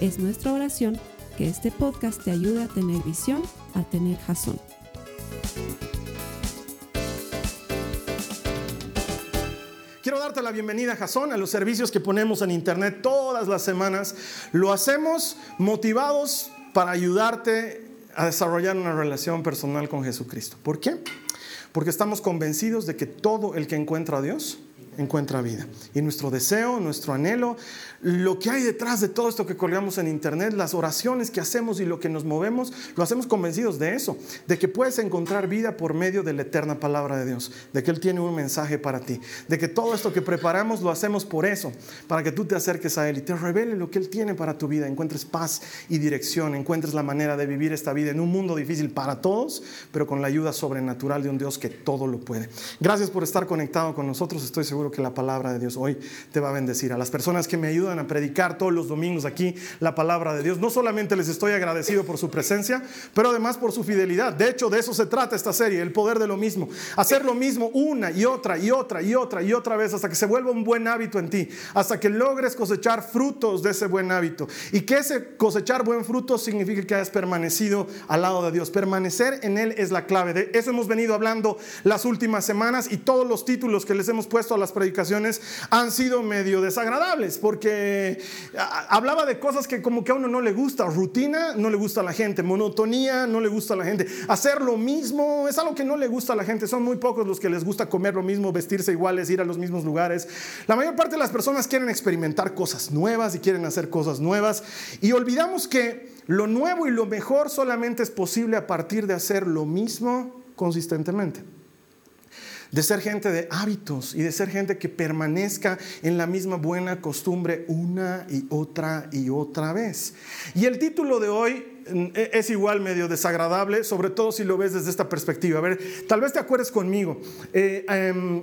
Es nuestra oración que este podcast te ayude a tener visión, a tener jazón. Quiero darte la bienvenida, Jason, a los servicios que ponemos en internet todas las semanas. Lo hacemos motivados para ayudarte a desarrollar una relación personal con Jesucristo. ¿Por qué? Porque estamos convencidos de que todo el que encuentra a Dios encuentra vida. Y nuestro deseo, nuestro anhelo, lo que hay detrás de todo esto que colgamos en internet, las oraciones que hacemos y lo que nos movemos, lo hacemos convencidos de eso, de que puedes encontrar vida por medio de la eterna palabra de Dios, de que Él tiene un mensaje para ti, de que todo esto que preparamos lo hacemos por eso, para que tú te acerques a Él y te revele lo que Él tiene para tu vida, encuentres paz y dirección, encuentres la manera de vivir esta vida en un mundo difícil para todos, pero con la ayuda sobrenatural de un Dios que todo lo puede. Gracias por estar conectado con nosotros, estoy seguro que la palabra de Dios hoy te va a bendecir. A las personas que me ayudan a predicar todos los domingos aquí la palabra de Dios, no solamente les estoy agradecido por su presencia, pero además por su fidelidad. De hecho, de eso se trata esta serie, el poder de lo mismo. Hacer lo mismo una y otra y otra y otra y otra vez hasta que se vuelva un buen hábito en ti, hasta que logres cosechar frutos de ese buen hábito. Y que ese cosechar buen fruto significa que hayas permanecido al lado de Dios. Permanecer en Él es la clave. De eso hemos venido hablando las últimas semanas y todos los títulos que les hemos puesto a las predicaciones han sido medio desagradables porque hablaba de cosas que como que a uno no le gusta. Rutina no le gusta a la gente, monotonía no le gusta a la gente, hacer lo mismo es algo que no le gusta a la gente. Son muy pocos los que les gusta comer lo mismo, vestirse iguales, ir a los mismos lugares. La mayor parte de las personas quieren experimentar cosas nuevas y quieren hacer cosas nuevas y olvidamos que lo nuevo y lo mejor solamente es posible a partir de hacer lo mismo consistentemente de ser gente de hábitos y de ser gente que permanezca en la misma buena costumbre una y otra y otra vez. Y el título de hoy mm, e, es igual medio desagradable, sobre todo si lo ves desde esta perspectiva. A ver, tal vez te acuerdes conmigo. Eh, em,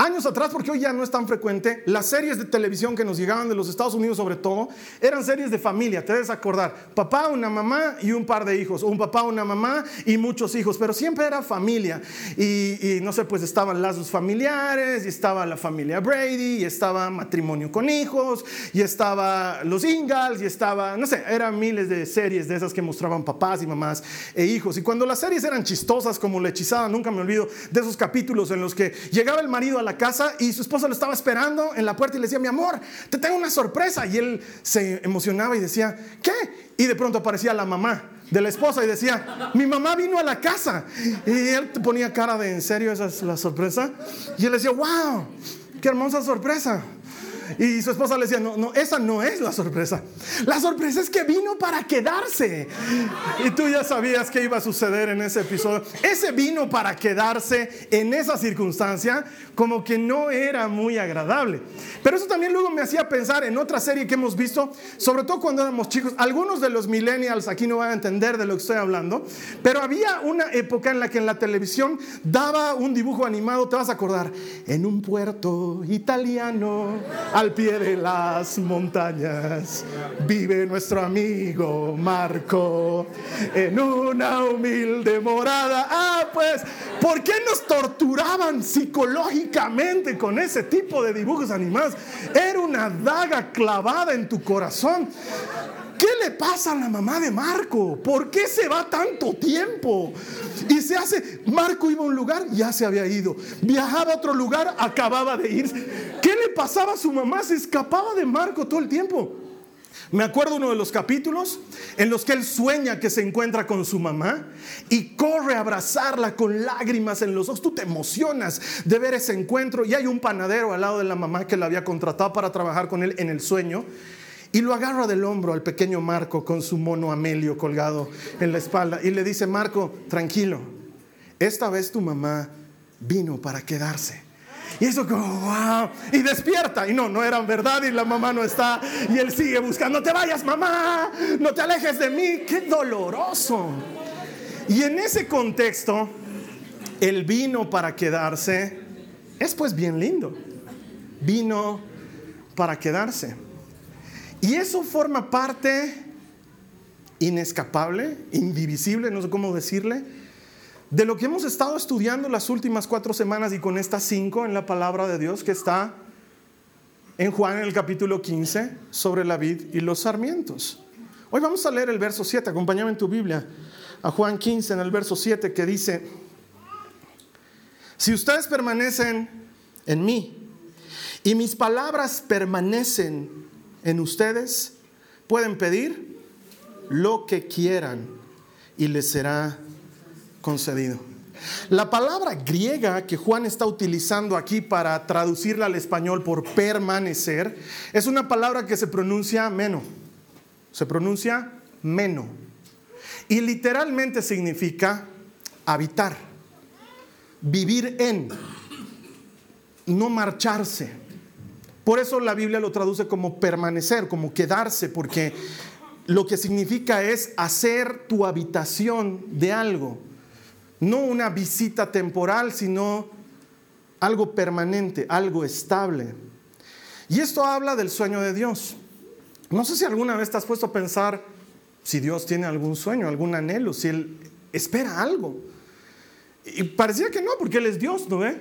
Años atrás, porque hoy ya no es tan frecuente, las series de televisión que nos llegaban de los Estados Unidos sobre todo, eran series de familia, te debes acordar. Papá, una mamá y un par de hijos, o un papá, una mamá y muchos hijos, pero siempre era familia. Y, no sé, pues estaban lazos familiares, y estaba la familia Brady, y estaba matrimonio con hijos, y estaba los Ingalls, y estaba, no sé, eran miles de series de esas que mostraban papás y mamás e hijos. Y cuando las series eran chistosas como La hechizada, nunca me olvido de esos capítulos en los que llegaba el marido a la casa y su esposa lo estaba esperando en la puerta y le decía, mi amor, te tengo una sorpresa. Y él se emocionaba y decía, ¿qué? Y de pronto aparecía la mamá de la esposa y decía, mi mamá vino a la casa. Y él ponía cara de, ¿en serio esa es la sorpresa? Y él decía, wow, qué hermosa sorpresa. Y su esposa le decía, no, no, esa no es la sorpresa. La sorpresa es que vino para quedarse. Y tú ya sabías que iba a suceder en ese episodio. Ese vino para quedarse en esa circunstancia como que no era muy agradable. Pero eso también luego me hacía pensar en otra serie que hemos visto, sobre todo cuando éramos chicos. Algunos de los millennials aquí no van a entender de lo que estoy hablando, pero había una época en la que en la televisión daba un dibujo animado, te vas a acordar, en un puerto italiano al pie de las montañas vive nuestro amigo Marco en una humilde morada. Ah, pues, ¿por qué nos torturaban psicológicamente con ese tipo de dibujos animados? Era una daga clavada en tu corazón. ¿Qué le pasa a la mamá de Marco? ¿Por qué se va tanto tiempo? Y se hace, Marco iba a un lugar, ya se había ido. Viajaba a otro lugar, acababa de ir. ¿Qué le pasaba a su mamá? Se escapaba de Marco todo el tiempo. Me acuerdo uno de los capítulos en los que él sueña que se encuentra con su mamá y corre a abrazarla con lágrimas en los ojos. Tú te emocionas de ver ese encuentro y hay un panadero al lado de la mamá que la había contratado para trabajar con él en el sueño y lo agarra del hombro al pequeño Marco con su mono Amelio colgado en la espalda y le dice, Marco, tranquilo, esta vez tu mamá vino para quedarse. Y eso como, wow. Y despierta. Y no, no era verdad y la mamá no está. Y él sigue buscando, no te vayas mamá, no te alejes de mí. Qué doloroso. Y en ese contexto, el vino para quedarse es pues bien lindo. Vino para quedarse. Y eso forma parte inescapable, indivisible, no sé cómo decirle, de lo que hemos estado estudiando las últimas cuatro semanas y con estas cinco en la palabra de Dios que está en Juan en el capítulo 15 sobre la vid y los sarmientos. Hoy vamos a leer el verso 7, acompáñame en tu Biblia a Juan 15 en el verso 7 que dice, si ustedes permanecen en mí y mis palabras permanecen en ustedes, pueden pedir lo que quieran y les será concedido. La palabra griega que Juan está utilizando aquí para traducirla al español por permanecer es una palabra que se pronuncia meno. Se pronuncia meno. Y literalmente significa habitar, vivir en, no marcharse. Por eso la Biblia lo traduce como permanecer, como quedarse, porque lo que significa es hacer tu habitación de algo no una visita temporal, sino algo permanente, algo estable. Y esto habla del sueño de Dios. No sé si alguna vez te has puesto a pensar si Dios tiene algún sueño, algún anhelo, si Él espera algo. Y parecía que no, porque Él es Dios, ¿no ve?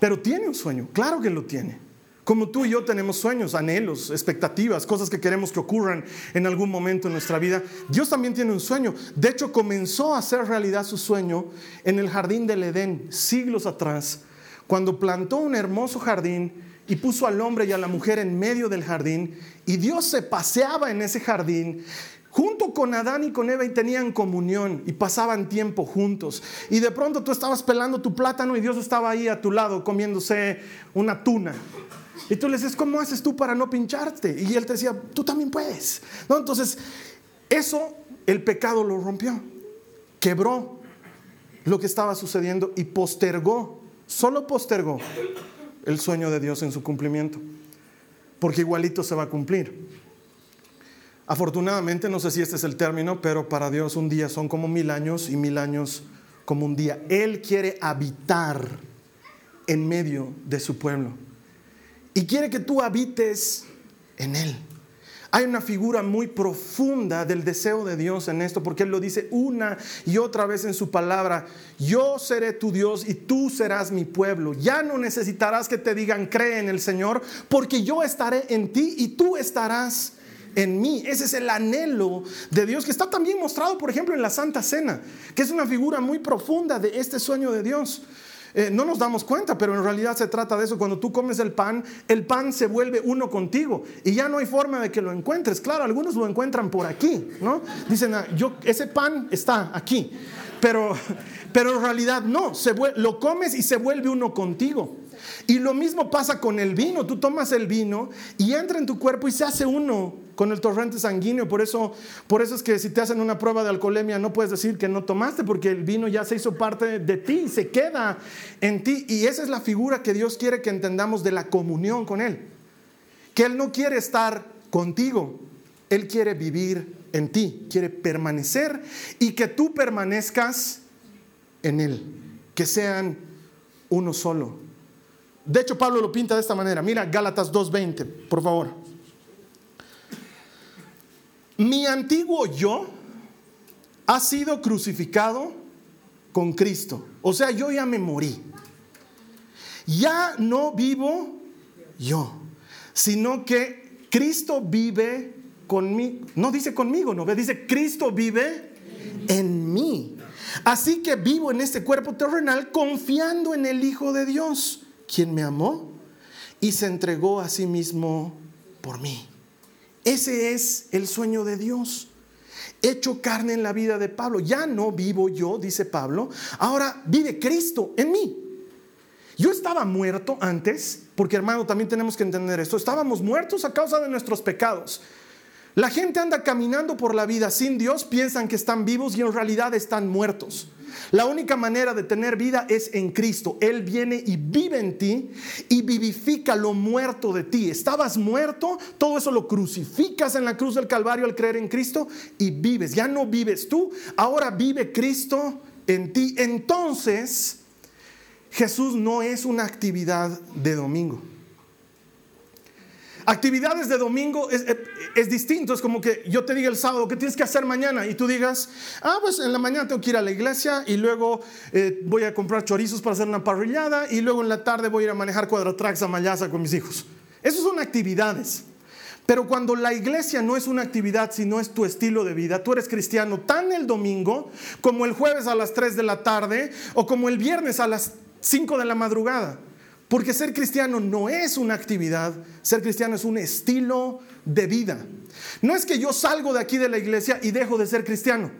Pero tiene un sueño, claro que lo tiene. Como tú y yo tenemos sueños, anhelos, expectativas, cosas que queremos que ocurran en algún momento en nuestra vida, Dios también tiene un sueño. De hecho, comenzó a hacer realidad su sueño en el jardín del Edén, siglos atrás, cuando plantó un hermoso jardín y puso al hombre y a la mujer en medio del jardín, y Dios se paseaba en ese jardín junto con Adán y con Eva y tenían comunión y pasaban tiempo juntos. Y de pronto tú estabas pelando tu plátano y Dios estaba ahí a tu lado comiéndose una tuna. Y tú le dices, ¿cómo haces tú para no pincharte? Y él te decía, tú también puedes. ¿No? Entonces, eso el pecado lo rompió, quebró lo que estaba sucediendo y postergó, solo postergó el sueño de Dios en su cumplimiento, porque igualito se va a cumplir. Afortunadamente, no sé si este es el término, pero para Dios un día son como mil años y mil años como un día. Él quiere habitar en medio de su pueblo y quiere que tú habites en Él. Hay una figura muy profunda del deseo de Dios en esto, porque Él lo dice una y otra vez en su palabra, yo seré tu Dios y tú serás mi pueblo. Ya no necesitarás que te digan, cree en el Señor, porque yo estaré en ti y tú estarás en mí. Ese es el anhelo de Dios que está también mostrado, por ejemplo, en la Santa Cena, que es una figura muy profunda de este sueño de Dios. Eh, no nos damos cuenta, pero en realidad se trata de eso. Cuando tú comes el pan, el pan se vuelve uno contigo y ya no hay forma de que lo encuentres. Claro, algunos lo encuentran por aquí, ¿no? Dicen, ah, yo, ese pan está aquí, pero, pero en realidad no, se lo comes y se vuelve uno contigo. Y lo mismo pasa con el vino. Tú tomas el vino y entra en tu cuerpo y se hace uno con el torrente sanguíneo. Por eso, por eso es que si te hacen una prueba de alcoholemia no puedes decir que no tomaste porque el vino ya se hizo parte de ti, se queda en ti. Y esa es la figura que Dios quiere que entendamos de la comunión con Él. Que Él no quiere estar contigo, Él quiere vivir en ti, quiere permanecer y que tú permanezcas en Él, que sean uno solo. De hecho, Pablo lo pinta de esta manera. Mira Gálatas 2.20, por favor. Mi antiguo yo ha sido crucificado con Cristo. O sea, yo ya me morí. Ya no vivo yo, sino que Cristo vive conmigo. No dice conmigo, no, dice Cristo vive en mí. Así que vivo en este cuerpo terrenal confiando en el Hijo de Dios quien me amó y se entregó a sí mismo por mí. Ese es el sueño de Dios. Hecho carne en la vida de Pablo. Ya no vivo yo, dice Pablo, ahora vive Cristo en mí. Yo estaba muerto antes, porque hermano, también tenemos que entender esto. Estábamos muertos a causa de nuestros pecados. La gente anda caminando por la vida sin Dios, piensan que están vivos y en realidad están muertos. La única manera de tener vida es en Cristo. Él viene y vive en ti y vivifica lo muerto de ti. Estabas muerto, todo eso lo crucificas en la cruz del Calvario al creer en Cristo y vives. Ya no vives tú, ahora vive Cristo en ti. Entonces, Jesús no es una actividad de domingo. Actividades de domingo es, distinto, es como que yo te diga el sábado, ¿qué tienes que hacer mañana? Y tú digas, ah, pues en la mañana tengo que ir a la iglesia y luego eh, voy a comprar chorizos para hacer una parrillada y luego en la tarde voy a ir a manejar cuadratrax a Mayasa con mis hijos. Esas son actividades. Pero cuando la iglesia no es una actividad, sino es tu estilo de vida, tú eres cristiano tan el domingo como el jueves a las 3 de la tarde o como el viernes a las 5 de la madrugada. Porque ser cristiano no es una actividad, ser cristiano es un estilo de vida. No es que yo salgo de aquí de la iglesia y dejo de ser cristiano.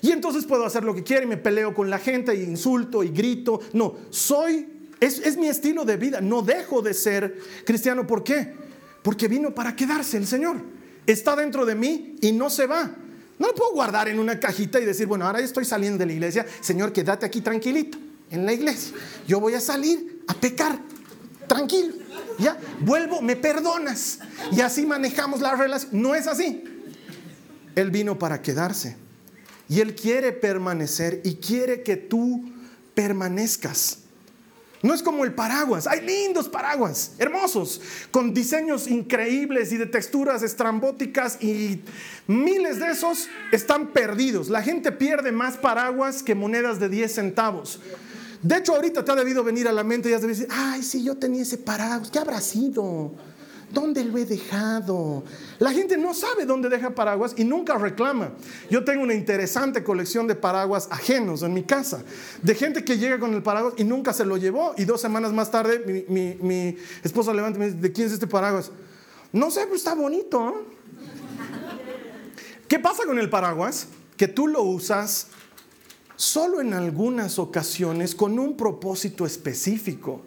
Y entonces puedo hacer lo que quiera y me peleo con la gente y insulto y grito. No, soy, es, es mi estilo de vida. No dejo de ser cristiano. ¿Por qué? Porque vino para quedarse el Señor. Está dentro de mí y no se va. No lo puedo guardar en una cajita y decir, bueno, ahora estoy saliendo de la iglesia. Señor, quédate aquí tranquilito en la iglesia. Yo voy a salir a pecar. Tranquilo. Ya, vuelvo, me perdonas. Y así manejamos la relación. No es así. Él vino para quedarse. Y Él quiere permanecer y quiere que tú permanezcas. No es como el paraguas. Hay lindos paraguas, hermosos, con diseños increíbles y de texturas estrambóticas y miles de esos están perdidos. La gente pierde más paraguas que monedas de 10 centavos. De hecho, ahorita te ha debido venir a la mente y has debido decir, ay, sí, yo tenía ese paraguas, ¿qué habrá sido? ¿Dónde lo he dejado? La gente no sabe dónde deja paraguas y nunca reclama. Yo tengo una interesante colección de paraguas ajenos en mi casa, de gente que llega con el paraguas y nunca se lo llevó y dos semanas más tarde mi, esposa levanta y me dice, ¿de quién es este paraguas? No sé, pero está bonito. ¿Qué pasa con el paraguas? Que tú lo usas solo en algunas ocasiones con un propósito específico.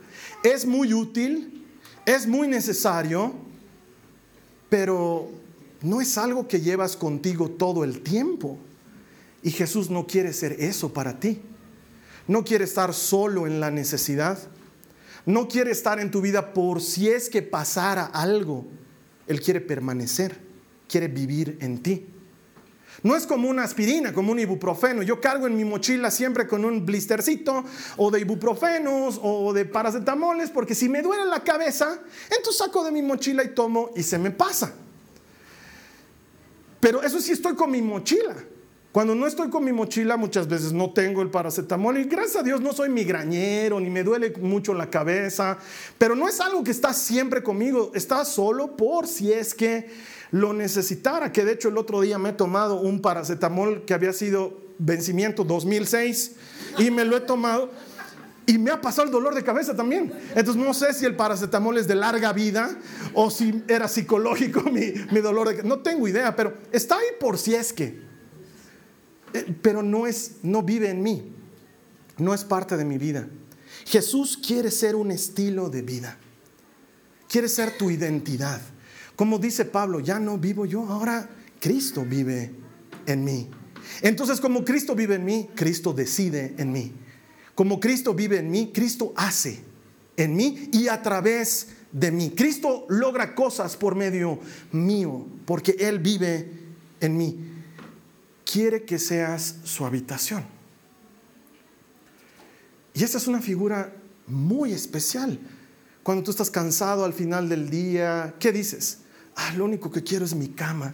Es muy útil, es muy necesario, pero no es algo que llevas contigo todo el tiempo. Y Jesús no quiere ser eso para ti. No quiere estar solo en la necesidad. No quiere estar en tu vida por si es que pasara algo. Él quiere permanecer, quiere vivir en ti. No es como una aspirina, como un ibuprofeno. Yo cargo en mi mochila siempre con un blistercito o de ibuprofenos o de paracetamoles porque si me duele la cabeza, entonces saco de mi mochila y tomo y se me pasa. Pero eso sí estoy con mi mochila. Cuando no estoy con mi mochila muchas veces no tengo el paracetamol y gracias a Dios no soy migrañero ni me duele mucho la cabeza, pero no es algo que está siempre conmigo, está solo por si es que lo necesitara, que de hecho el otro día me he tomado un paracetamol que había sido vencimiento 2006 y me lo he tomado y me ha pasado el dolor de cabeza también. Entonces no sé si el paracetamol es de larga vida o si era psicológico mi, mi dolor de cabeza. No tengo idea, pero está ahí por si es que. Eh, pero no es, no vive en mí. No es parte de mi vida. Jesús quiere ser un estilo de vida. Quiere ser tu identidad. Como dice Pablo, ya no vivo yo, ahora Cristo vive en mí. Entonces, como Cristo vive en mí, Cristo decide en mí. Como Cristo vive en mí, Cristo hace en mí y a través de mí. Cristo logra cosas por medio mío, porque Él vive en mí. Quiere que seas su habitación. Y esa es una figura muy especial. Cuando tú estás cansado al final del día, ¿qué dices? Ah, lo único que quiero es mi cama.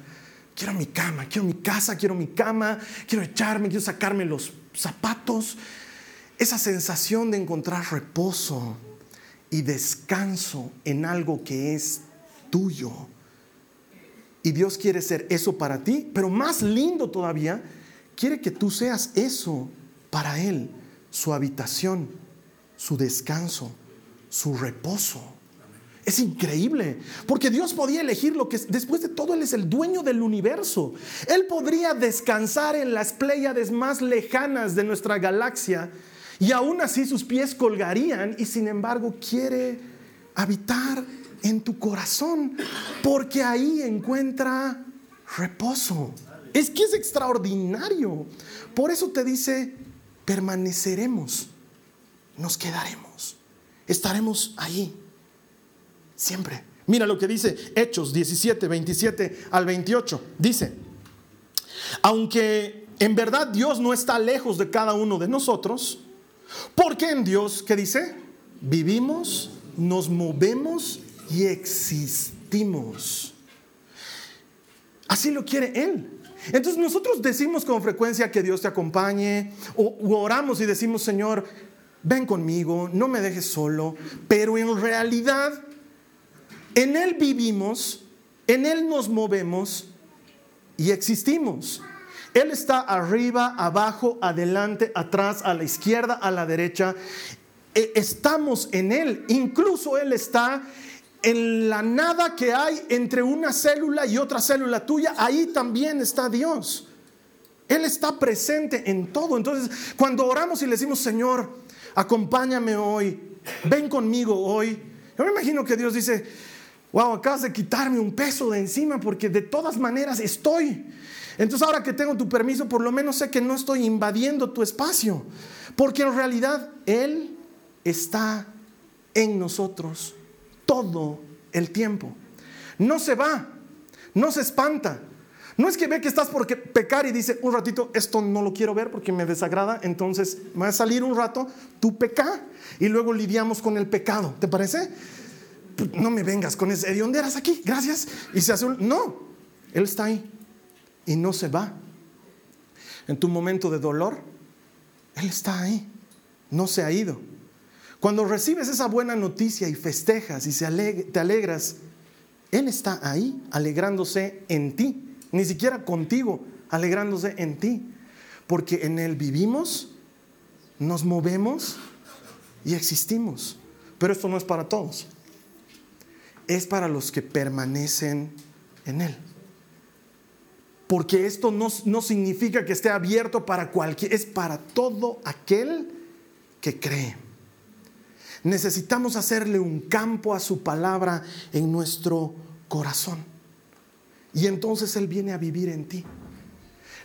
Quiero mi cama, quiero mi casa, quiero mi cama, quiero echarme, quiero sacarme los zapatos. Esa sensación de encontrar reposo y descanso en algo que es tuyo. Y Dios quiere ser eso para ti, pero más lindo todavía, quiere que tú seas eso para Él, su habitación, su descanso, su reposo. Es increíble, porque Dios podía elegir lo que después de todo Él es el dueño del universo. Él podría descansar en las pléyades más lejanas de nuestra galaxia y aún así sus pies colgarían y sin embargo quiere habitar en tu corazón porque ahí encuentra reposo. Es que es extraordinario. Por eso te dice, permaneceremos, nos quedaremos, estaremos ahí, siempre. Mira lo que dice Hechos 17, 27 al 28. Dice, aunque en verdad Dios no está lejos de cada uno de nosotros, porque en Dios, ¿qué dice? Vivimos, nos movemos y existimos. Así lo quiere Él. Entonces nosotros decimos con frecuencia que Dios te acompañe o oramos y decimos, Señor, ven conmigo, no me dejes solo, pero en realidad en Él vivimos, en Él nos movemos y existimos. Él está arriba, abajo, adelante, atrás, a la izquierda, a la derecha. E, estamos en Él. Incluso Él está en la nada que hay entre una célula y otra célula tuya. Ahí también está Dios. Él está presente en todo. Entonces, cuando oramos y le decimos, Señor, acompáñame hoy, ven conmigo hoy. Yo me imagino que Dios dice, wow, acabas de quitarme un peso de encima porque de todas maneras estoy. Entonces ahora que tengo tu permiso, por lo menos sé que no estoy invadiendo tu espacio, porque en realidad Él está en nosotros todo el tiempo. No se va, no se espanta. No es que ve que estás por pecar y dice, un ratito, esto no lo quiero ver porque me desagrada, entonces me va a salir un rato, tú peca y luego lidiamos con el pecado. ¿Te parece? No me vengas con ese, ¿de dónde eras aquí? Gracias. Y se hace un... No, Él está ahí y no se va. En tu momento de dolor, Él está ahí, no se ha ido. Cuando recibes esa buena noticia y festejas y te alegras, Él está ahí alegrándose en ti, ni siquiera contigo, alegrándose en ti, porque en Él vivimos, nos movemos y existimos. Pero esto no es para todos es para los que permanecen en Él. Porque esto no, no significa que esté abierto para cualquier, es para todo aquel que cree. Necesitamos hacerle un campo a su palabra en nuestro corazón. Y entonces Él viene a vivir en ti.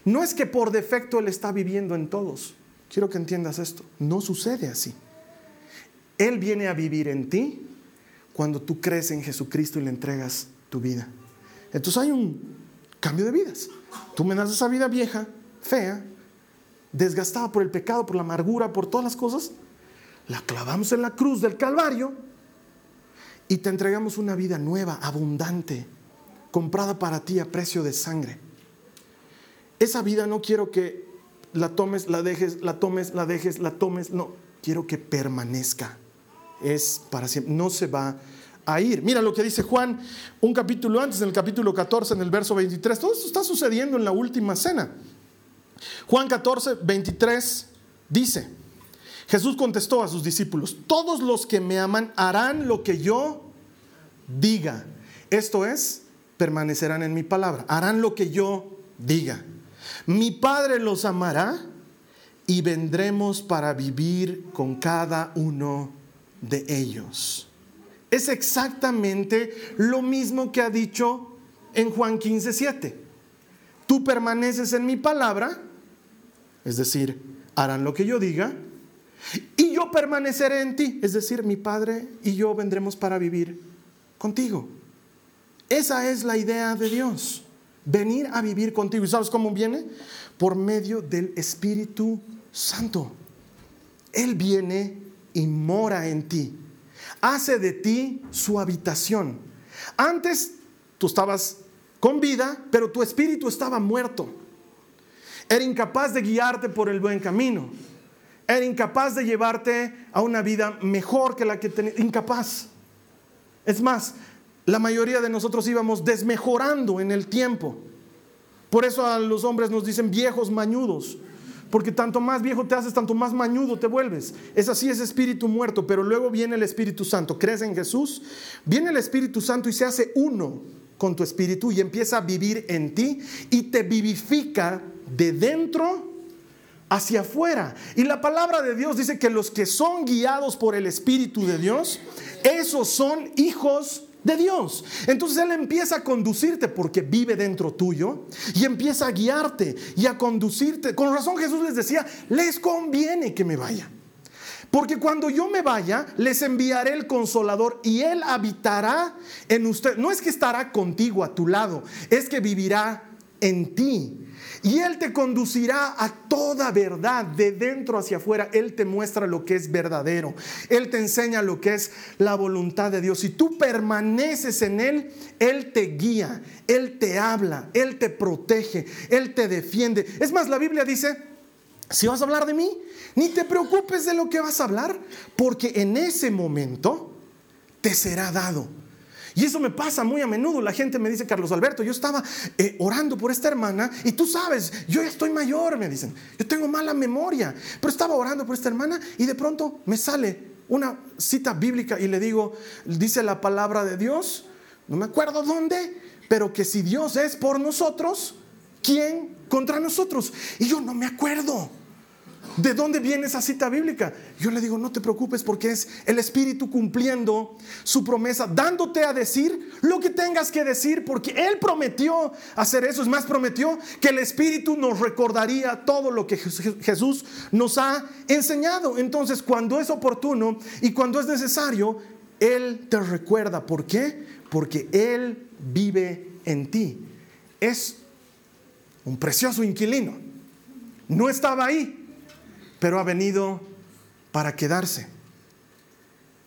No es que por defecto Él está viviendo en todos. Quiero que entiendas esto. No sucede así. Él viene a vivir en ti cuando tú crees en Jesucristo y le entregas tu vida. Entonces hay un cambio de vidas. Tú me das esa vida vieja, fea, desgastada por el pecado, por la amargura, por todas las cosas, la clavamos en la cruz del Calvario y te entregamos una vida nueva, abundante, comprada para ti a precio de sangre. Esa vida no quiero que la tomes, la dejes, la tomes, la dejes, la tomes, no, quiero que permanezca es para siempre, no se va a ir. Mira lo que dice Juan un capítulo antes, en el capítulo 14, en el verso 23. Todo esto está sucediendo en la última cena. Juan 14, 23 dice, Jesús contestó a sus discípulos, todos los que me aman harán lo que yo diga. Esto es, permanecerán en mi palabra, harán lo que yo diga. Mi Padre los amará y vendremos para vivir con cada uno de ellos. Es exactamente lo mismo que ha dicho en Juan 15, 7. Tú permaneces en mi palabra, es decir, harán lo que yo diga, y yo permaneceré en ti, es decir, mi Padre y yo vendremos para vivir contigo. Esa es la idea de Dios, venir a vivir contigo. ¿Y sabes cómo viene? Por medio del Espíritu Santo. Él viene y mora en ti. Hace de ti su habitación. Antes tú estabas con vida, pero tu espíritu estaba muerto. Era incapaz de guiarte por el buen camino. Era incapaz de llevarte a una vida mejor que la que tenías. Incapaz. Es más, la mayoría de nosotros íbamos desmejorando en el tiempo. Por eso a los hombres nos dicen viejos mañudos, porque tanto más viejo te haces, tanto más mañudo te vuelves. Es así, es espíritu muerto, pero luego viene el Espíritu Santo. ¿Crees en Jesús? Viene el Espíritu Santo y se hace uno con tu espíritu y empieza a vivir en ti y te vivifica de dentro hacia afuera. Y la palabra de Dios dice que los que son guiados por el Espíritu de Dios, esos son hijos de Dios. Entonces Él empieza a conducirte porque vive dentro tuyo y empieza a guiarte y a conducirte. Con razón Jesús les decía, les conviene que me vaya. Porque cuando yo me vaya, les enviaré el consolador y Él habitará en usted. No es que estará contigo a tu lado, es que vivirá en ti. Y Él te conducirá a toda verdad, de dentro hacia afuera. Él te muestra lo que es verdadero. Él te enseña lo que es la voluntad de Dios. Si tú permaneces en Él, Él te guía, Él te habla, Él te protege, Él te defiende. Es más, la Biblia dice, si vas a hablar de mí, ni te preocupes de lo que vas a hablar, porque en ese momento te será dado y eso me pasa muy a menudo. La gente me dice, Carlos Alberto, yo estaba eh, orando por esta hermana y tú sabes, yo ya estoy mayor, me dicen. Yo tengo mala memoria, pero estaba orando por esta hermana y de pronto me sale una cita bíblica y le digo, dice la palabra de Dios, no me acuerdo dónde, pero que si Dios es por nosotros, ¿quién contra nosotros? Y yo no me acuerdo. ¿De dónde viene esa cita bíblica? Yo le digo, no te preocupes porque es el Espíritu cumpliendo su promesa, dándote a decir lo que tengas que decir, porque Él prometió hacer eso. Es más, prometió que el Espíritu nos recordaría todo lo que Jesús nos ha enseñado. Entonces, cuando es oportuno y cuando es necesario, Él te recuerda. ¿Por qué? Porque Él vive en ti. Es un precioso inquilino. No estaba ahí pero ha venido para quedarse.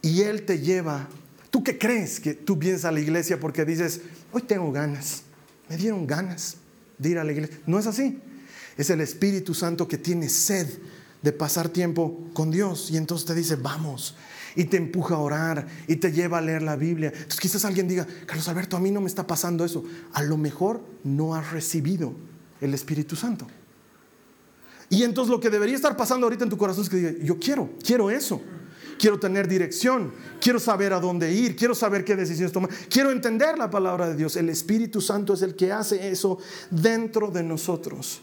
Y Él te lleva. ¿Tú qué crees que tú vienes a la iglesia porque dices, hoy tengo ganas, me dieron ganas de ir a la iglesia? No es así. Es el Espíritu Santo que tiene sed de pasar tiempo con Dios y entonces te dice, vamos, y te empuja a orar y te lleva a leer la Biblia. Entonces quizás alguien diga, Carlos Alberto, a mí no me está pasando eso. A lo mejor no has recibido el Espíritu Santo. Y entonces lo que debería estar pasando ahorita en tu corazón es que diga, yo quiero, quiero eso. Quiero tener dirección, quiero saber a dónde ir, quiero saber qué decisiones tomar, quiero entender la palabra de Dios. El Espíritu Santo es el que hace eso dentro de nosotros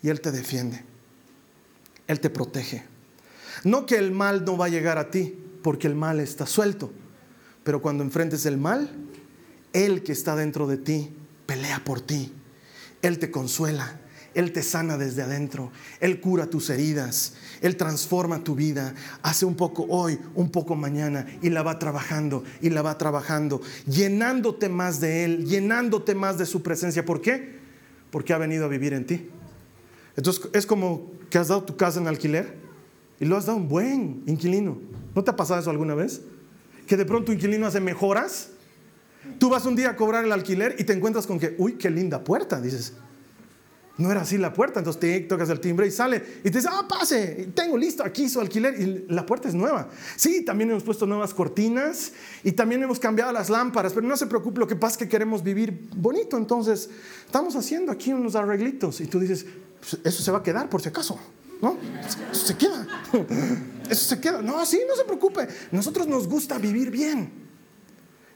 y Él te defiende, Él te protege. No que el mal no va a llegar a ti, porque el mal está suelto, pero cuando enfrentes el mal, Él que está dentro de ti pelea por ti, Él te consuela, él te sana desde adentro, Él cura tus heridas, Él transforma tu vida, hace un poco hoy, un poco mañana y la va trabajando y la va trabajando, llenándote más de Él, llenándote más de su presencia. ¿Por qué? Porque ha venido a vivir en ti. Entonces es como que has dado tu casa en alquiler y lo has dado un buen inquilino. ¿No te ha pasado eso alguna vez? Que de pronto tu inquilino hace mejoras. Tú vas un día a cobrar el alquiler y te encuentras con que, uy, qué linda puerta, dices. No era así la puerta, entonces te tocas el timbre y sale y te dice, ah, pase, tengo listo aquí su alquiler y la puerta es nueva. Sí, también hemos puesto nuevas cortinas y también hemos cambiado las lámparas, pero no se preocupe, lo que pasa es que queremos vivir bonito, entonces estamos haciendo aquí unos arreglitos y tú dices, pues, eso se va a quedar por si acaso, ¿no? Eso se queda, eso se queda. No, sí, no se preocupe, nosotros nos gusta vivir bien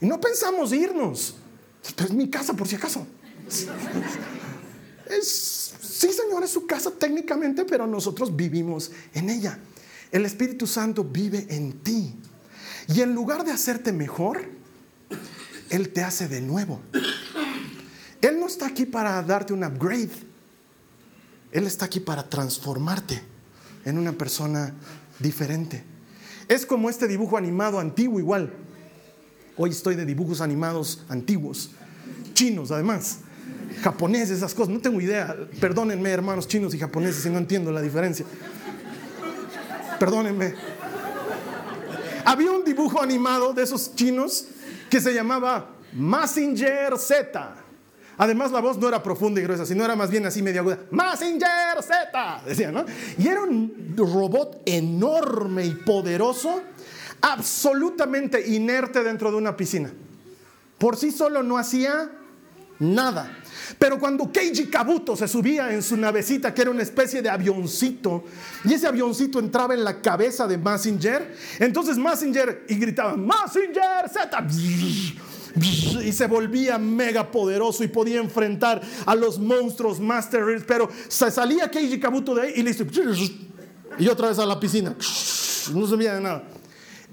y no pensamos irnos, es mi casa por si acaso. Es, sí, Señor, es su casa técnicamente, pero nosotros vivimos en ella. El Espíritu Santo vive en ti. Y en lugar de hacerte mejor, Él te hace de nuevo. Él no está aquí para darte un upgrade. Él está aquí para transformarte en una persona diferente. Es como este dibujo animado antiguo igual. Hoy estoy de dibujos animados antiguos, chinos además japoneses, esas cosas. No tengo idea. Perdónenme, hermanos chinos y japoneses, si no entiendo la diferencia. Perdónenme. Había un dibujo animado de esos chinos que se llamaba Massinger Z. Además, la voz no era profunda y gruesa, sino era más bien así media aguda. Massinger Z, decía, ¿no? Y era un robot enorme y poderoso, absolutamente inerte dentro de una piscina. Por sí solo no hacía nada. Pero cuando Keiji Kabuto se subía en su navecita, que era una especie de avioncito, y ese avioncito entraba en la cabeza de Massinger, entonces Massinger y gritaba, Massinger Z, y se volvía mega poderoso y podía enfrentar a los monstruos Master pero se salía Keiji Kabuto de ahí y listo, y otra vez a la piscina, no se veía de nada.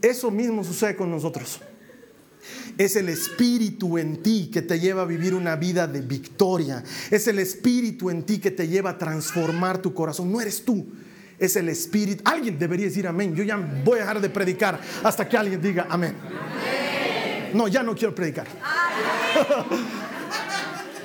Eso mismo sucede con nosotros. Es el espíritu en ti que te lleva a vivir una vida de victoria. Es el espíritu en ti que te lleva a transformar tu corazón. No eres tú, es el espíritu. Alguien debería decir amén. Yo ya voy a dejar de predicar hasta que alguien diga amén. No, ya no quiero predicar.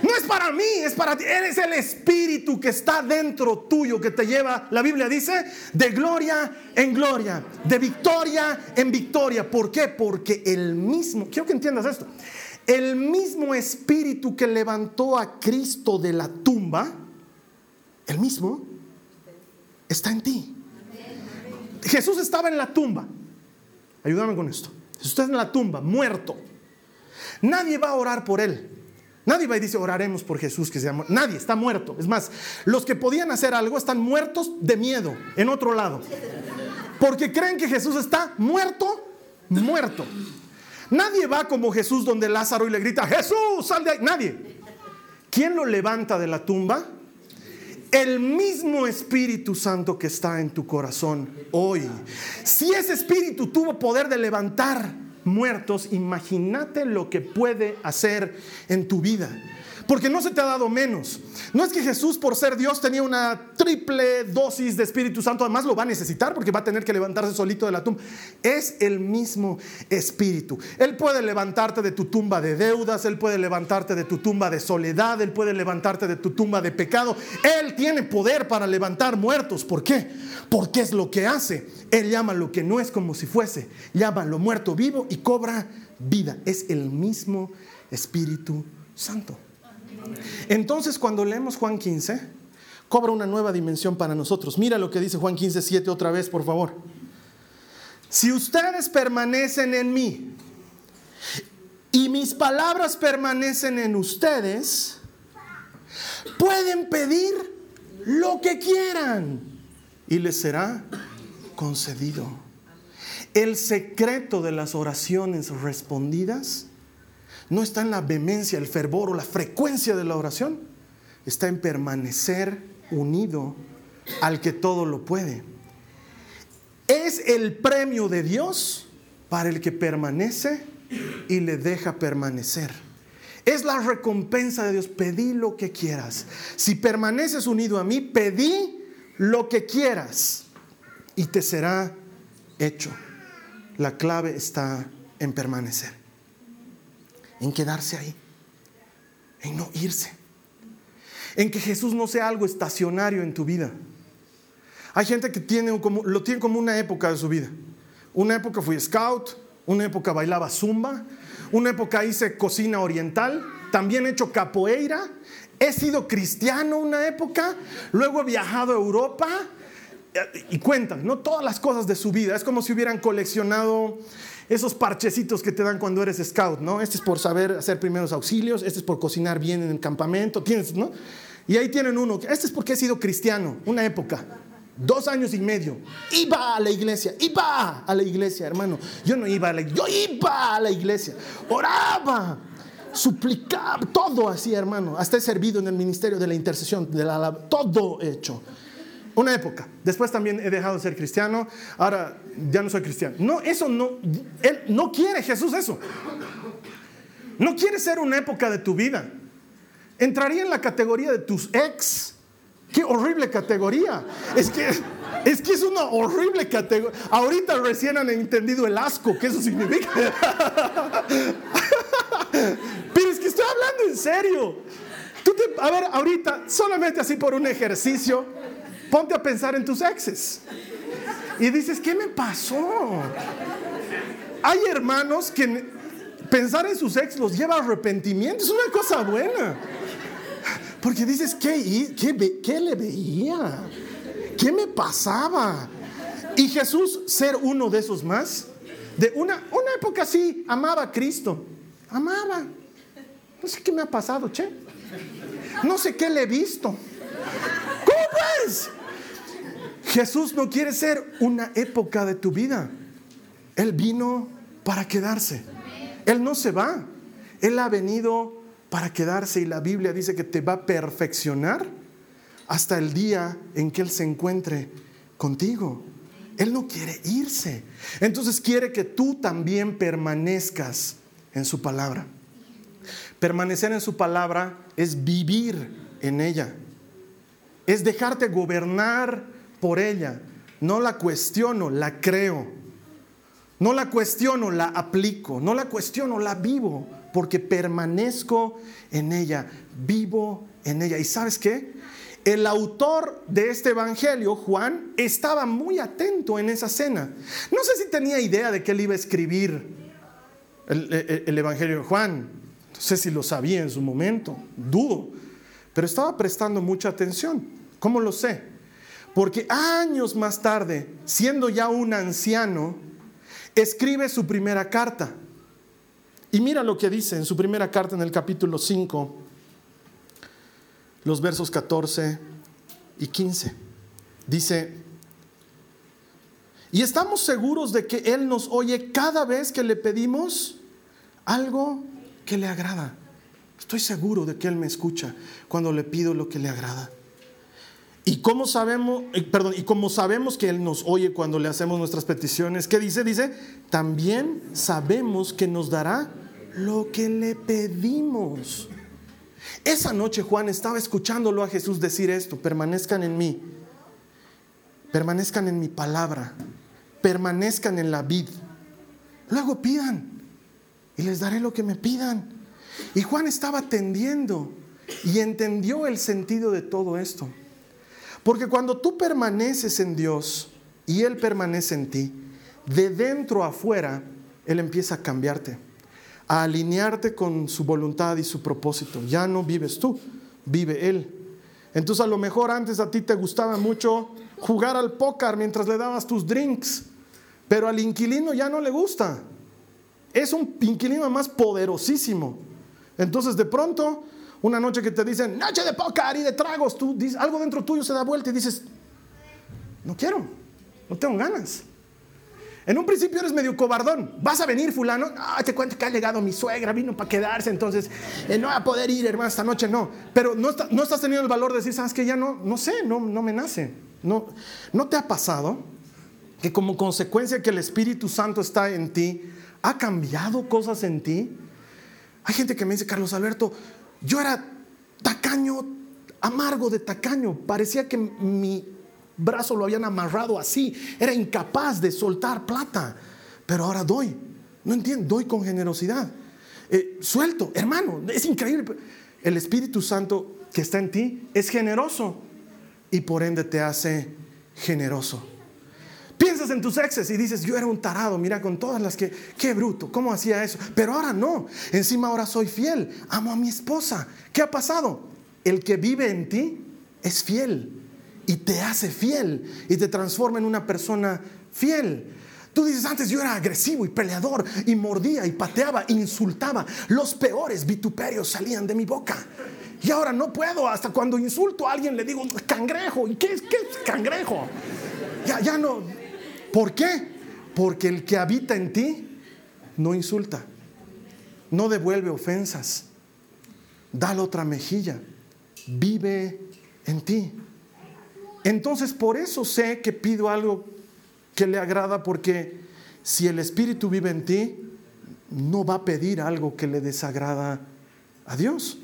No es para mí, es para ti. Eres el espíritu que está dentro tuyo, que te lleva, la Biblia dice, de gloria en gloria, de victoria en victoria. ¿Por qué? Porque el mismo, quiero que entiendas esto, el mismo espíritu que levantó a Cristo de la tumba, el mismo, está en ti. Jesús estaba en la tumba. Ayúdame con esto. Jesús está en la tumba, muerto. Nadie va a orar por él. Nadie va y dice, oraremos por Jesús que se llama. Nadie, está muerto. Es más, los que podían hacer algo están muertos de miedo en otro lado. Porque creen que Jesús está muerto, muerto. Nadie va como Jesús donde Lázaro y le grita, Jesús, sal de ahí. Nadie. ¿Quién lo levanta de la tumba? El mismo Espíritu Santo que está en tu corazón hoy. Si ese Espíritu tuvo poder de levantar muertos, imagínate lo que puede hacer en tu vida. Porque no se te ha dado menos. No es que Jesús, por ser Dios, tenía una triple dosis de Espíritu Santo. Además, lo va a necesitar porque va a tener que levantarse solito de la tumba. Es el mismo Espíritu. Él puede levantarte de tu tumba de deudas. Él puede levantarte de tu tumba de soledad. Él puede levantarte de tu tumba de pecado. Él tiene poder para levantar muertos. ¿Por qué? Porque es lo que hace. Él llama lo que no es como si fuese. Llama lo muerto vivo y cobra vida. Es el mismo Espíritu Santo. Entonces cuando leemos Juan 15, cobra una nueva dimensión para nosotros. Mira lo que dice Juan 15, 7 otra vez, por favor. Si ustedes permanecen en mí y mis palabras permanecen en ustedes, pueden pedir lo que quieran y les será concedido. El secreto de las oraciones respondidas no está en la vehemencia, el fervor o la frecuencia de la oración, está en permanecer unido al que todo lo puede. Es el premio de Dios para el que permanece y le deja permanecer. Es la recompensa de Dios. Pedí lo que quieras. Si permaneces unido a mí, pedí lo que quieras y te será hecho. La clave está en permanecer en quedarse ahí, en no irse, en que Jesús no sea algo estacionario en tu vida. Hay gente que tiene como, lo tiene como una época de su vida. Una época fui scout, una época bailaba zumba, una época hice cocina oriental, también he hecho capoeira, he sido cristiano una época, luego he viajado a Europa y cuentan, ¿no? Todas las cosas de su vida. Es como si hubieran coleccionado esos parchecitos que te dan cuando eres scout, ¿no? Este es por saber hacer primeros auxilios, este es por cocinar bien en el campamento, tienes, ¿no? Y ahí tienen uno, este es porque he sido cristiano, una época, dos años y medio. Iba a la iglesia, iba a la iglesia, hermano. Yo no iba a la yo iba a la iglesia, oraba, suplicaba, todo así, hermano. Hasta he servido en el ministerio de la intercesión, de la, todo hecho. Una época. Después también he dejado de ser cristiano. Ahora ya no soy cristiano. No, eso no. Él no quiere Jesús eso. No quiere ser una época de tu vida. Entraría en la categoría de tus ex. Qué horrible categoría. Es que es que es una horrible categoría. Ahorita recién han entendido el asco que eso significa. Pero es que estoy hablando en serio. A ver, ahorita, solamente así por un ejercicio, Ponte a pensar en tus exes. Y dices, ¿qué me pasó? Hay hermanos que pensar en sus ex los lleva a arrepentimiento. Es una cosa buena. Porque dices, ¿qué, qué, le veía? ¿Qué me pasaba? Y Jesús ser uno de esos más. De una, una época así, amaba a Cristo. Amaba. No sé qué me ha pasado, che. No sé qué le he visto. ¿Cómo pues? Jesús no quiere ser una época de tu vida. Él vino para quedarse. Él no se va. Él ha venido para quedarse y la Biblia dice que te va a perfeccionar hasta el día en que Él se encuentre contigo. Él no quiere irse. Entonces quiere que tú también permanezcas en su palabra. Permanecer en su palabra es vivir en ella. Es dejarte gobernar por ella. No la cuestiono, la creo. No la cuestiono, la aplico. No la cuestiono, la vivo. Porque permanezco en ella. Vivo en ella. ¿Y sabes qué? El autor de este evangelio, Juan, estaba muy atento en esa cena. No sé si tenía idea de que él iba a escribir el, evangelio de Juan. No sé si lo sabía en su momento, dudo. Pero estaba prestando mucha atención. ¿Cómo lo sé? Porque años más tarde, siendo ya un anciano, escribe su primera carta. Y mira lo que dice en su primera carta en el capítulo 5, los versos 14 y 15. Dice, y estamos seguros de que Él nos oye cada vez que le pedimos algo que le agrada. Estoy seguro de que Él me escucha cuando le pido lo que le agrada. Y como sabemos, eh, perdón, y como sabemos que Él nos oye cuando le hacemos nuestras peticiones, ¿qué dice? Dice, también sabemos que nos dará lo que le pedimos. Esa noche Juan estaba escuchándolo a Jesús decir esto, permanezcan en mí, permanezcan en mi palabra, permanezcan en la vid. Luego pidan y les daré lo que me pidan. Y Juan estaba atendiendo y entendió el sentido de todo esto. Porque cuando tú permaneces en Dios y Él permanece en ti, de dentro a afuera, Él empieza a cambiarte a alinearte con su voluntad y su propósito. Ya no vives tú, vive Él. Entonces a lo mejor antes a ti te gustaba mucho jugar al póker mientras le dabas tus drinks, pero al inquilino ya no le gusta. Es un inquilino más poderosísimo. Entonces de pronto, una noche que te dicen, noche de póker y de tragos, tú dices, algo dentro tuyo se da vuelta y dices, no quiero, no tengo ganas. En un principio eres medio cobardón. ¿Vas a venir, fulano? Ah, te cuento que ha llegado mi suegra, vino para quedarse, entonces eh, no va a poder ir, hermano, esta noche no. Pero no, no, estás teniendo el valor de decir, sabes que ya no, no sé, no, no me nace. No, ¿No te ha pasado que como consecuencia que el Espíritu Santo está en ti, ha cambiado cosas en ti? Hay gente que me dice, Carlos Alberto, yo era tacaño, amargo de tacaño. Parecía que mi brazo lo habían amarrado así. Era incapaz de soltar plata. Pero ahora doy. No entiendo, doy con generosidad. Eh, suelto, hermano, es increíble. El Espíritu Santo que está en ti es generoso y por ende te hace generoso. Piensas en tus exes y dices, yo era un tarado, mira con todas las que, qué bruto, ¿cómo hacía eso? Pero ahora no, encima ahora soy fiel, amo a mi esposa. ¿Qué ha pasado? El que vive en ti es fiel y te hace fiel y te transforma en una persona fiel. Tú dices, antes yo era agresivo y peleador y mordía y pateaba, insultaba. Los peores vituperios salían de mi boca. Y ahora no puedo, hasta cuando insulto a alguien le digo, cangrejo. ¿Y qué es, qué es cangrejo? Ya, ya no. ¿Por qué? Porque el que habita en ti no insulta, no devuelve ofensas, da la otra mejilla, vive en ti. Entonces por eso sé que pido algo que le agrada porque si el Espíritu vive en ti, no va a pedir algo que le desagrada a Dios.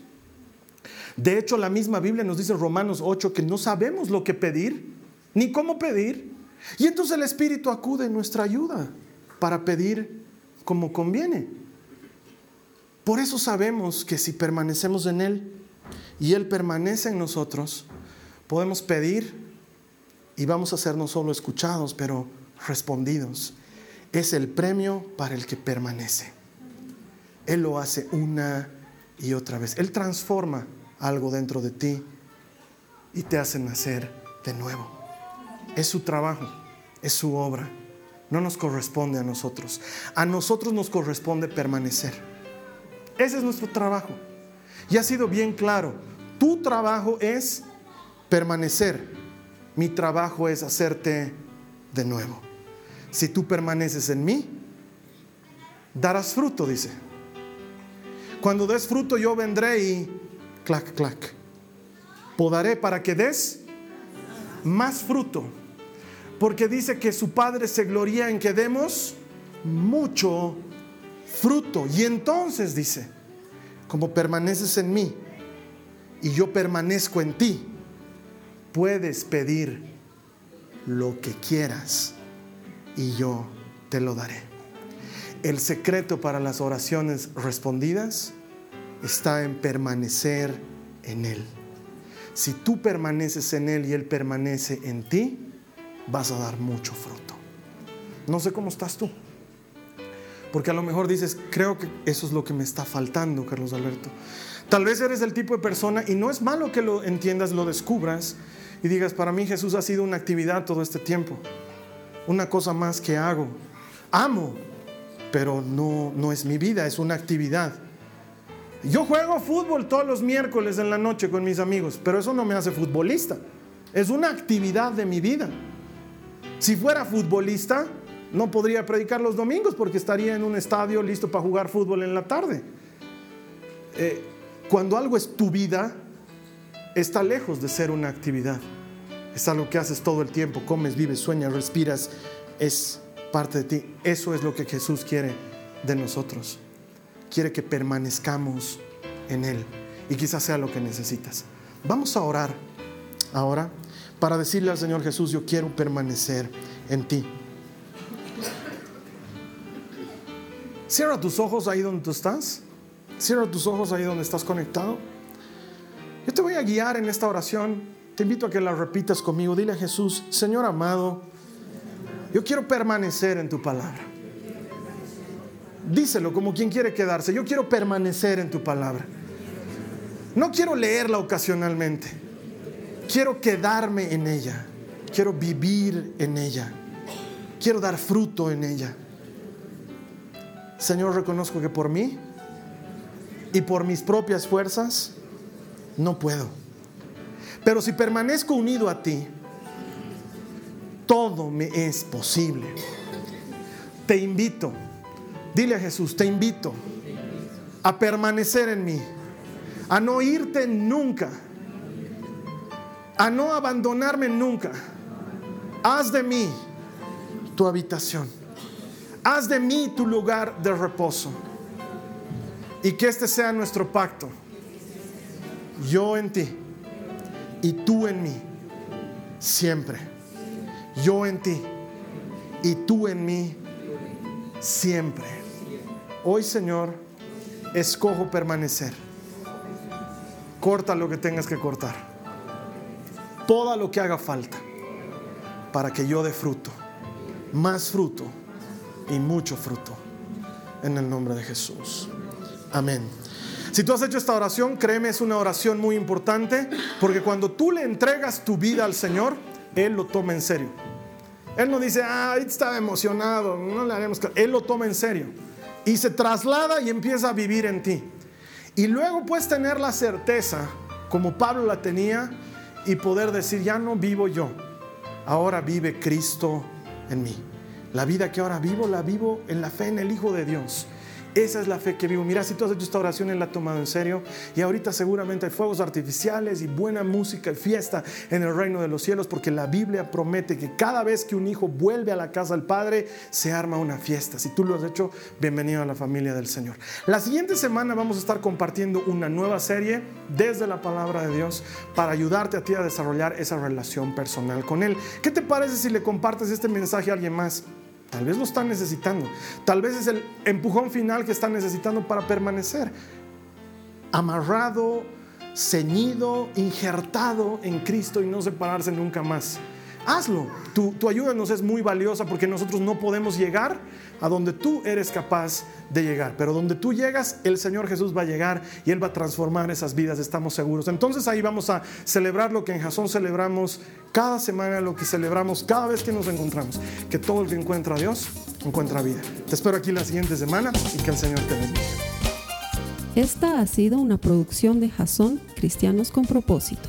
De hecho, la misma Biblia nos dice en Romanos 8 que no sabemos lo que pedir, ni cómo pedir. Y entonces el Espíritu acude en nuestra ayuda para pedir como conviene. Por eso sabemos que si permanecemos en Él y Él permanece en nosotros, podemos pedir y vamos a ser no solo escuchados, pero respondidos. Es el premio para el que permanece. Él lo hace una y otra vez. Él transforma algo dentro de ti y te hace nacer de nuevo. Es su trabajo, es su obra. No nos corresponde a nosotros. A nosotros nos corresponde permanecer. Ese es nuestro trabajo. Y ha sido bien claro. Tu trabajo es permanecer mi trabajo es hacerte de nuevo. Si tú permaneces en mí, darás fruto, dice. Cuando des fruto yo vendré y clac, clac. Podaré para que des más fruto. Porque dice que su Padre se gloria en que demos mucho fruto. Y entonces dice, como permaneces en mí y yo permanezco en ti, puedes pedir lo que quieras y yo te lo daré. El secreto para las oraciones respondidas está en permanecer en Él. Si tú permaneces en Él y Él permanece en ti, vas a dar mucho fruto. No sé cómo estás tú. Porque a lo mejor dices, creo que eso es lo que me está faltando, Carlos Alberto. Tal vez eres el tipo de persona, y no es malo que lo entiendas, lo descubras, y digas, para mí Jesús ha sido una actividad todo este tiempo, una cosa más que hago. Amo, pero no, no es mi vida, es una actividad. Yo juego fútbol todos los miércoles en la noche con mis amigos, pero eso no me hace futbolista. Es una actividad de mi vida. Si fuera futbolista, no podría predicar los domingos porque estaría en un estadio listo para jugar fútbol en la tarde. Eh, cuando algo es tu vida, está lejos de ser una actividad. Es algo que haces todo el tiempo, comes, vives, sueñas, respiras, es parte de ti. Eso es lo que Jesús quiere de nosotros quiere que permanezcamos en Él. Y quizás sea lo que necesitas. Vamos a orar ahora para decirle al Señor Jesús, yo quiero permanecer en ti. Cierra tus ojos ahí donde tú estás. Cierra tus ojos ahí donde estás conectado. Yo te voy a guiar en esta oración. Te invito a que la repitas conmigo. Dile a Jesús, Señor amado, yo quiero permanecer en tu palabra. Díselo como quien quiere quedarse. Yo quiero permanecer en tu palabra. No quiero leerla ocasionalmente. Quiero quedarme en ella. Quiero vivir en ella. Quiero dar fruto en ella. Señor, reconozco que por mí y por mis propias fuerzas no puedo. Pero si permanezco unido a ti, todo me es posible. Te invito Dile a Jesús, te invito a permanecer en mí, a no irte nunca, a no abandonarme nunca. Haz de mí tu habitación, haz de mí tu lugar de reposo y que este sea nuestro pacto. Yo en ti y tú en mí, siempre. Yo en ti y tú en mí, siempre. Hoy, Señor, escojo permanecer. Corta lo que tengas que cortar. Todo lo que haga falta para que yo dé fruto. Más fruto y mucho fruto. En el nombre de Jesús. Amén. Si tú has hecho esta oración, créeme, es una oración muy importante porque cuando tú le entregas tu vida al Señor, Él lo toma en serio. Él no dice, ah, estaba emocionado, no le haremos Él lo toma en serio y se traslada y empieza a vivir en ti. Y luego puedes tener la certeza, como Pablo la tenía, y poder decir, ya no vivo yo, ahora vive Cristo en mí. La vida que ahora vivo, la vivo en la fe en el Hijo de Dios. Esa es la fe que vivo. Mira, si tú has hecho esta oración, Él la ha tomado en serio. Y ahorita seguramente hay fuegos artificiales y buena música y fiesta en el reino de los cielos, porque la Biblia promete que cada vez que un hijo vuelve a la casa del Padre, se arma una fiesta. Si tú lo has hecho, bienvenido a la familia del Señor. La siguiente semana vamos a estar compartiendo una nueva serie desde la palabra de Dios para ayudarte a ti a desarrollar esa relación personal con Él. ¿Qué te parece si le compartes este mensaje a alguien más? Tal vez lo están necesitando. Tal vez es el empujón final que están necesitando para permanecer. Amarrado, ceñido, injertado en Cristo y no separarse nunca más. Hazlo. Tu, tu ayuda nos es muy valiosa porque nosotros no podemos llegar a donde tú eres capaz de llegar. Pero donde tú llegas, el Señor Jesús va a llegar y Él va a transformar esas vidas, estamos seguros. Entonces ahí vamos a celebrar lo que en Jasón celebramos cada semana, lo que celebramos cada vez que nos encontramos. Que todo el que encuentra a Dios encuentra vida. Te espero aquí la siguiente semana y que el Señor te bendiga. Esta ha sido una producción de Jasón Cristianos con propósito.